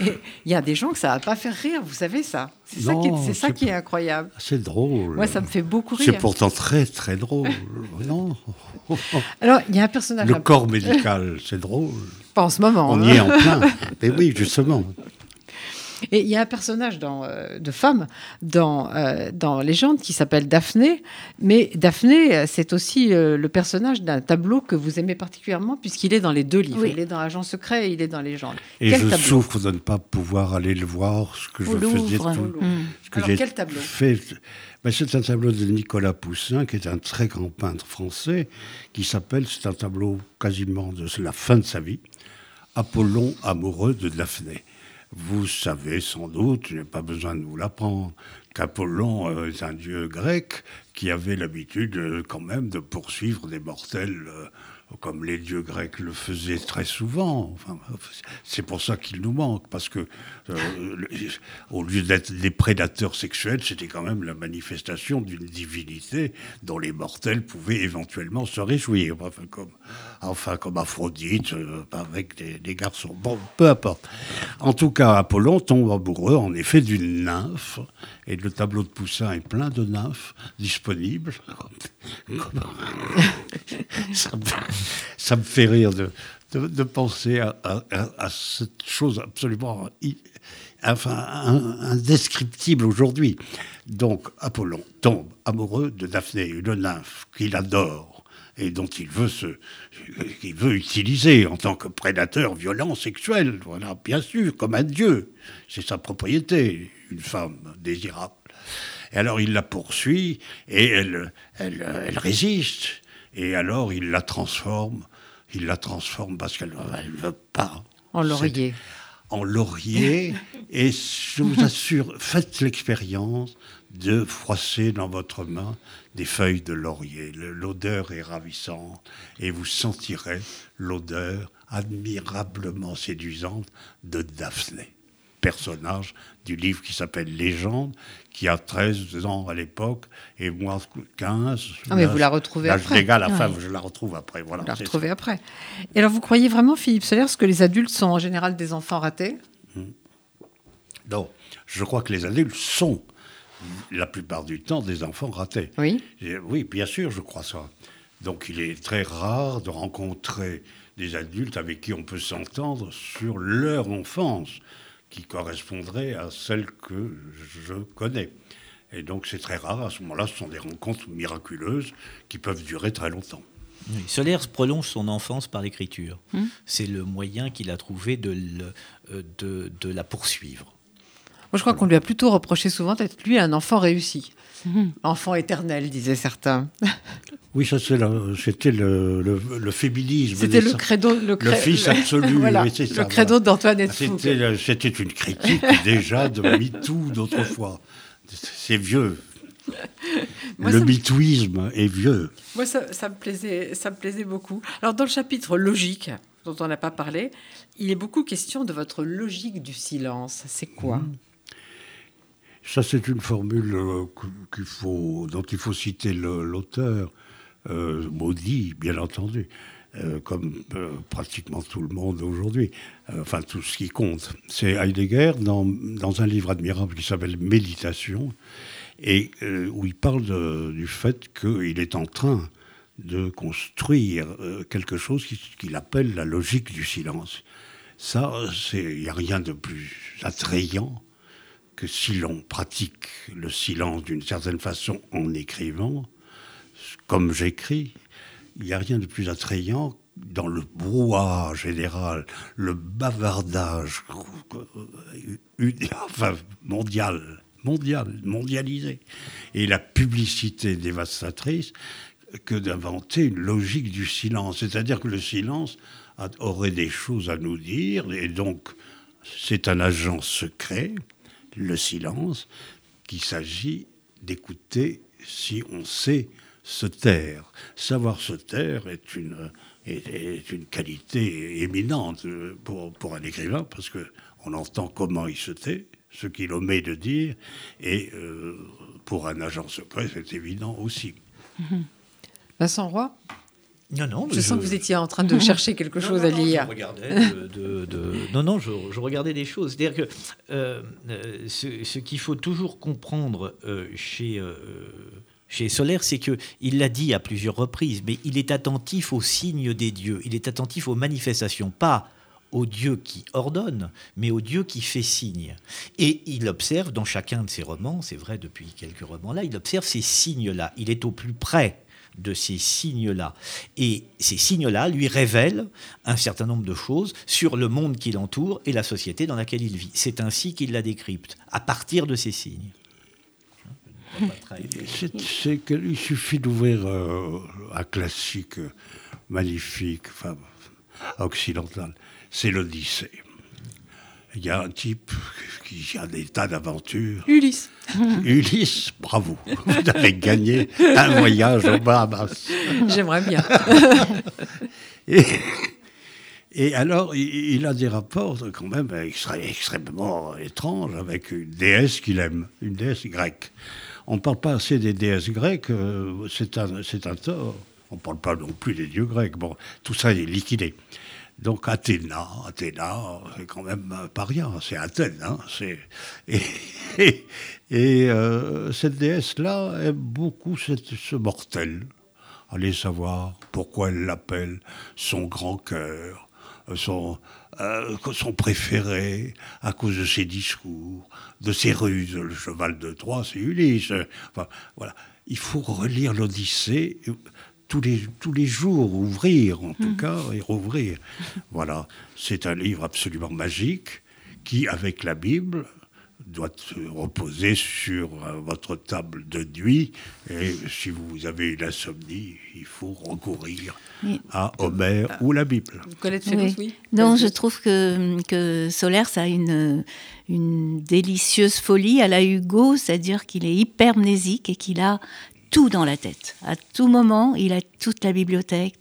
Et Il y a des gens que ça va pas faire rire, vous savez ça. C'est ça, qui est, c'est ça c'est qui est incroyable. C'est drôle. Moi, ça me fait beaucoup C'est rire. pourtant très très drôle. non. Alors, il y a un personnage, Le corps médical, c'est drôle. Pas en ce moment, On hein. y est en plein. Mais oui, justement. Et il y a un personnage dans, euh, de femme dans, euh, dans Légende qui s'appelle Daphné. Mais Daphné, c'est aussi euh, le personnage d'un tableau que vous aimez particulièrement, puisqu'il est dans les deux livres. Oui. Il est dans Agent secret et il est dans Légende. Et Quel je tableau souffre de ne pas pouvoir aller le voir, ce que Au je faisais tout- Mm. ce que Alors, j'ai quel tableau fait. Ben, c'est un tableau de Nicolas Poussin, qui est un très grand peintre français, qui s'appelle, c'est un tableau quasiment de la fin de sa vie, Apollon amoureux de Daphné. Vous savez sans doute, je n'ai pas besoin de vous l'apprendre, qu'Apollon euh, est un dieu grec qui avait l'habitude euh, quand même de poursuivre des mortels euh, comme les dieux grecs le faisaient très souvent. C'est pour ça qu'il nous manque, parce que euh, au lieu d'être des prédateurs sexuels, c'était quand même la manifestation d'une divinité dont les mortels pouvaient éventuellement se réjouir. Enfin, comme, enfin, comme Aphrodite, euh, avec des, des garçons. Bon, peu importe. En tout cas, Apollon tombe amoureux, en effet, d'une nymphe. Et le tableau de Poussin est plein de nymphes disponibles. ça, me, ça me fait rire de, penser à, cette chose absolument enfin, indescriptible aujourd'hui. Donc, Apollon tombe amoureux de Daphné, une nymphe qu'il adore et dont il veut, se, il veut utiliser en tant que prédateur violent sexuel. Voilà, bien sûr, comme un dieu. C'est sa propriété, une femme désirable. Et alors il la poursuit et elle, elle résiste. Et alors il la transforme. Il la transforme parce qu'elle ne veut pas. En laurier. En laurier. et je vous assure, faites l'expérience de froisser dans votre main des feuilles de laurier. L'odeur est ravissante et vous sentirez l'odeur admirablement séduisante de Daphné, personnage du livre qui s'appelle Légende, qui a 13 ans à l'époque et moi 15. Ah mais vous la retrouvez après. légal, enfin, je la retrouve après. Voilà, Vous la retrouvez ça. après. Et alors, vous croyez vraiment, Philippe Soler, que les adultes sont en général des enfants ratés? Non, je crois que les adultes sont la plupart du temps des enfants ratés. Oui. Et Oui, bien sûr, je crois ça. Donc il est très rare de rencontrer des adultes avec qui on peut s'entendre sur leur enfance, qui correspondrait à celle que je connais. Et donc c'est très rare, à ce moment-là, ce sont des rencontres miraculeuses qui peuvent durer très longtemps. Oui, Solaire prolonge son enfance par l'écriture. Hmm. C'est le moyen qu'il a trouvé de, le- euh, de, de la poursuivre. Moi, je crois qu'on lui a plutôt reproché souvent d'être lui un enfant réussi. Enfant éternel, disaient certains. Oui, ça c'était le, le, le féminisme. C'était le credo. Le, fils absolu, voilà, oui, le credo d'Antoine. C'était c'était une critique déjà de MeToo d'autrefois. C'est vieux. Moi, le ça me- MeTooisme est vieux. Moi, ça, ça me plaisait, ça me plaisait beaucoup. Alors, dans le chapitre logique, dont on n'a pas parlé, il est beaucoup question de votre logique du silence. C'est quoi? Ça, c'est une formule euh, que- qu'il faut, dont il faut citer l'auteur, euh, maudit, bien entendu, euh, comme euh, pratiquement tout le monde aujourd'hui, enfin tout ce qui compte. C'est Heidegger dans, dans un livre admirable qui s'appelle Méditation, et où il parle du fait qu'il est en train de construire quelque chose qui- qu'il appelle la logique du silence. Ça, il n'y a rien de plus attrayant que si l'on pratique le silence d'une certaine façon en écrivant, comme j'écris, il n'y a rien de plus attrayant dans le brouhaha général, le bavardage euh, mondial, mondial, mondialisé, et la publicité dévastatrice que d'inventer une logique du silence. C'est-à-dire que le silence aurait des choses à nous dire, et donc c'est un agent secret, le silence, qu'il s'agit d'écouter si on sait se taire. Savoir se taire est une, est, est une qualité éminente pour, pour un écrivain, parce qu'on entend comment il se tait, ce qu'il omet de dire, et euh, pour un agent secret, c'est évident aussi. Vincent Roy? Non, non. Je sens que vous étiez en train de chercher quelque chose à lire. Je regardais de, de- de- Non, non, je, je regardais des choses. C'est-à-dire que euh, euh, ce, ce qu'il faut toujours comprendre euh, chez, euh, chez Solaire, c'est que il l'a dit à plusieurs reprises, mais il est attentif aux signes des dieux. Il est attentif aux manifestations, pas au Dieu qui ordonne, mais au Dieu qui fait signe. Et il observe dans chacun de ses romans, c'est vrai depuis quelques romans-là, il observe ces signes-là. Il est au plus près de ces signes-là. Et ces signes-là lui révèlent un certain nombre de choses sur le monde qui l'entoure et la société dans laquelle il vit. C'est ainsi qu'il la décrypte, à partir de ces signes. C'est- c'est que- il suffit d'ouvrir euh, un classique euh, magnifique, enfin, occidental, c'est l'Odyssée. Il y a un type qui a des tas d'aventures. Ulysse. Ulysse, bravo, vous avez gagné un voyage aux Bahamas. J'aimerais bien. Et, et alors, il, il a des rapports quand même extrêmement étranges avec une déesse qu'il aime, une déesse grecque. On ne parle pas assez des déesses grecques, euh, c'est un, un tort. On ne parle pas non plus des dieux grecs. Bon, tout ça est liquidé. Donc Athéna, Athéna, c'est quand même pas rien, c'est Athènes. Hein, c'est- et et, et, euh, cette déesse-là aime beaucoup cette- ce mortel. Allez savoir pourquoi elle l'appelle son grand cœur, euh, son, euh, son préféré, à cause de ses discours, de ses ruses. Le cheval de Troie, c'est Ulysse. Enfin, voilà. Il faut relire l'Odyssée tous les, tous les jours, ouvrir en tout cas, et rouvrir. Voilà, c'est un livre absolument magique qui, avec la Bible, doit se reposer sur euh, votre table de nuit. Et si vous avez une insomnie, il faut recourir Oui. à Homère ou la Bible. Colette Fellous, oui. Non, je trouve que, que Solaire, ça a une, une délicieuse folie à la Hugo, c'est-à-dire qu'il est hypermnésique et qu'il a tout dans la tête. À tout moment, il a toute la bibliothèque,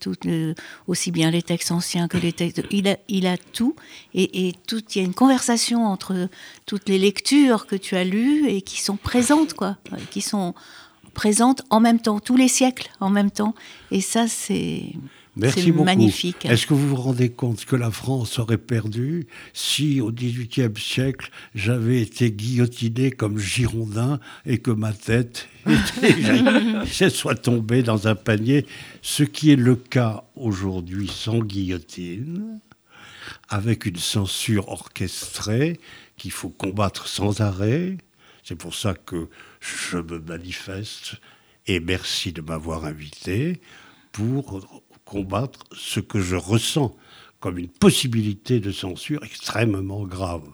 aussi bien les textes anciens que les textes. Il a, il a tout. Et, et tout, il y a une conversation entre toutes les lectures que tu as lues et qui sont présentes, quoi. Qui sont présentes en même temps, tous les siècles en même temps. Et ça, c'est. Merci beaucoup. magnifique. Est-ce que vous vous rendez compte que la France aurait perdu si, au XVIIIe siècle, j'avais été guillotiné comme Girondin et que ma tête était- soit tombée dans un panier? Ce qui est le cas aujourd'hui sans guillotine, avec une censure orchestrée qu'il faut combattre sans arrêt. C'est pour ça que je me manifeste et merci de m'avoir invité pour combattre ce que je ressens comme une possibilité de censure extrêmement grave,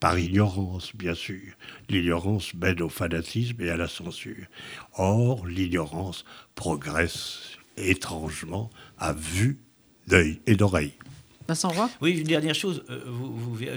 par ignorance, bien sûr. L'ignorance mène au fanatisme et à la censure. Or, l'ignorance progresse étrangement à vue d'œil et d'oreille. Vincent Roy? Oui, une dernière chose. euh, vous, euh,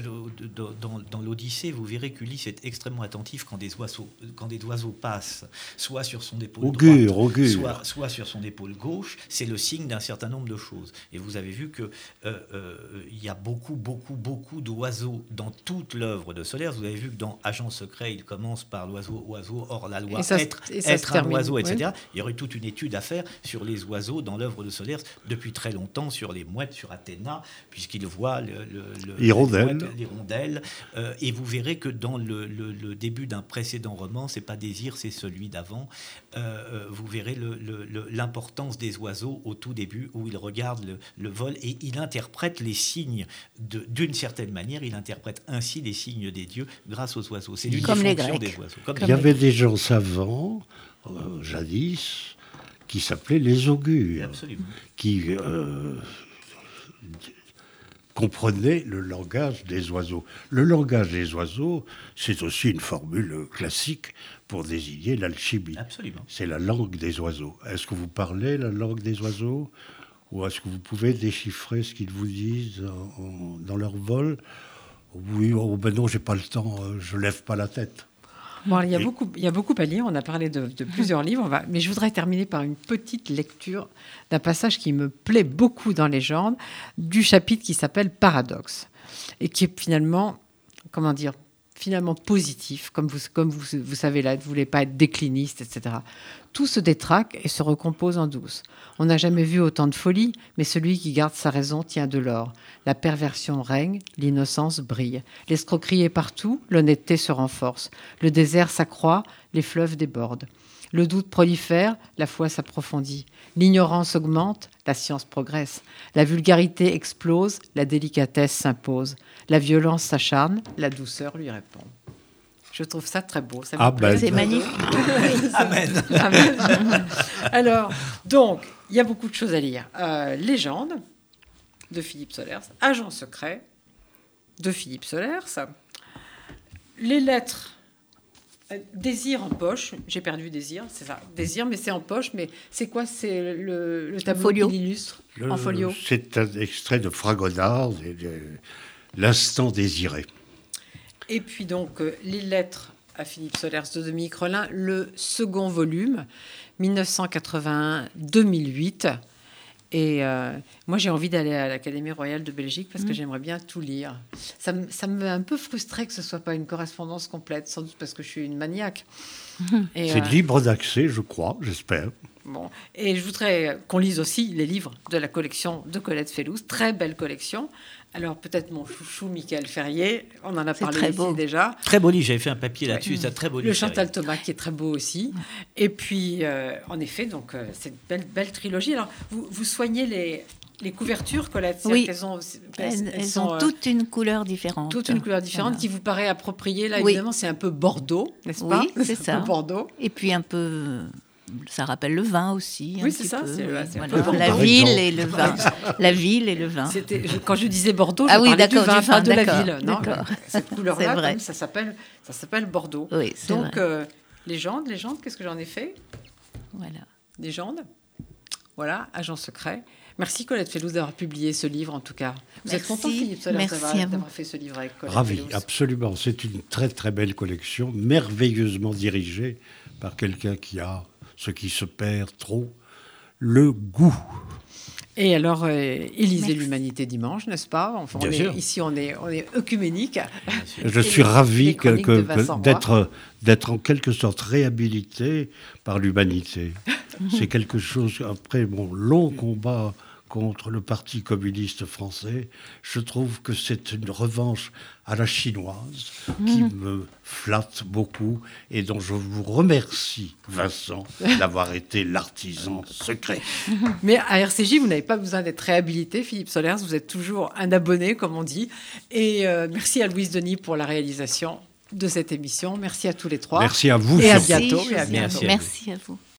dans, dans- dans l'Odyssée, vous verrez qu'Ulysse est extrêmement attentif quand des oiseaux, quand des oiseaux passent, soit sur son épaule Augure, droite, augure. Soit, soit sur son épaule gauche. C'est le signe d'un certain nombre de choses. Et vous avez vu que euh, euh, il y a beaucoup, beaucoup, beaucoup d'oiseaux dans toute l'œuvre de Solaire. Vous avez vu que dans Agent secret, il commence par l'oiseau, oiseau, hors la loi, Et ça être, un termine, oiseau, oui. etc. Il y aurait toute une étude à faire sur les oiseaux dans l'œuvre de Solaire depuis très longtemps, sur les mouettes, sur Athéna, puisqu'il voit le, le- le- Hirondelle. les mouettes, l'hirondelle. Euh, et vous verrez que dans le, le- le début d'un précédent roman, c'est pas Désir, c'est celui d'avant. euh, euh, vous verrez le- le- le- l'importance des oiseaux au tout début, où il regarde le, le vol et il interprète les signes de- d'une certaine manière. Il interprète ainsi les signes des dieux grâce aux oiseaux. C'est l'une des fonctions Grecs. des oiseaux. Comme Il les y avait des gens savants, euh, jadis, qui s'appelaient les augures. Absolument. qui euh, comprenait le langage des oiseaux. Le langage des oiseaux, c'est aussi une formule classique pour désigner l'alchimie. Absolument. C'est la langue des oiseaux. Est-ce que vous parlez la langue des oiseaux? Ou est-ce que vous pouvez déchiffrer ce qu'ils vous disent en- en- dans leur vol? Oui, oh, ben non, j'ai pas le temps, euh, je lève pas la tête. Bon, il, y a Et- beaucoup, il y a beaucoup à lire. On a parlé de, de plusieurs livres. On va, mais je voudrais terminer par une petite lecture d'un passage qui me plaît beaucoup dans Légende, du chapitre qui s'appelle Paradoxe. Et qui est finalement, comment dire, finalement positif, comme vous, comme vous, vous savez là, vous ne voulez pas être décliniste, etc. Tout se détraque et se recompose en douce. On n'a jamais vu autant de folie, mais celui qui garde sa raison tient de l'or. La perversion règne, l'innocence brille. L'escroquerie est partout, l'honnêteté se renforce. Le désert s'accroît, les fleuves débordent. Le doute prolifère, la foi s'approfondit. L'ignorance augmente, la science progresse. La vulgarité explose, la délicatesse s'impose. La violence s'acharne, la douceur lui répond. Je trouve ça très beau. Ça me Ah ben, C'est magnifique. Amen. Amen. Alors, donc, il y a beaucoup de choses à lire. Euh, Légende de Philippe Solers, Agent secret de Philippe Solers, les lettres. Euh, Désir en poche, j'ai perdu désir, c'est ça. Désir, mais c'est en poche, mais c'est quoi? C'est le, le tableau folio. qui l'illustre Le- en folio? C'est un extrait de Fragonard, et de L'instant désiré. Et puis donc euh, les lettres à Philippe Solers de Dominique Rollin, le second volume, 1981-2008. Et euh, moi, j'ai envie d'aller à l'Académie royale de Belgique parce que j'aimerais bien tout lire. Ça, me- ça me un peu frustré que ce soit pas une correspondance complète, sans doute parce que je suis une maniaque. Et, C'est euh, libre d'accès, je crois, j'espère. Bon. Et je voudrais qu'on lise aussi les livres de la collection de Colette Fellouz. Très belle collection. Alors, peut-être mon chouchou, Michael Ferrier. On en a parlé très ici beau. déjà. Très beau livre, j'avais fait un papier là-dessus, c'est un très beau livre. Le Chantal Thomas, qui est très beau aussi. Et puis, euh, en effet, donc, euh, c'est une belle, belle trilogie. Alors, vous, vous soignez les, les couvertures, Colette Oui. Elles ont, Elles, elles sont, ont euh, toutes une couleur différente. toute une couleur différente Voilà. qui vous paraît appropriée. Là, Oui. évidemment, c'est un peu Bordeaux, n'est-ce pas? Oui, c'est un ça. peu Bordeaux. Et puis un peu ça rappelle le vin aussi. Oui, c'est ça, Voilà. La Bordeaux. ville et le vin. La ville et le vin. Je- quand je disais Bordeaux, je Ah oui, parlais du d'accord, vin, du pas vin, de la ville. Non, cette C'est couleur-là, ça s'appelle, ça s'appelle Bordeaux. Oui, Donc, vrai. euh, légende, légende, qu'est-ce que j'en ai fait? Voilà. Légende. Voilà, agent secret. Merci Colette Fellouz d'avoir publié ce livre en tout cas. Vous êtes Merci. content Philippe d'avoir fait ce livre avec Colette Ravi, Fellouz absolument. C'est une très très belle collection, merveilleusement dirigée par quelqu'un qui a ce qui se perd trop, le goût. Et alors, euh, élisez Merci. l'humanité dimanche, n'est-ce pas? Enfin, on Bien est- sûr. Ici, on est, on est œcuménique. Je suis ravi que- que- d'être d'être en quelque sorte réhabilité par l'humanité. C'est quelque chose, après mon long combat contre le Parti communiste français, je trouve que c'est une revanche à la chinoise qui me flatte beaucoup et dont je vous remercie, Vincent, d'avoir été l'artisan secret. Mais à RCJ, vous n'avez pas besoin d'être réhabilité, Philippe Solers. Vous êtes toujours un abonné, comme on dit. Et euh, merci à Louise Denis pour la réalisation de cette émission. Merci à tous les trois. Merci à vous. Et à bientôt, et à bientôt. Merci à vous. Merci à vous.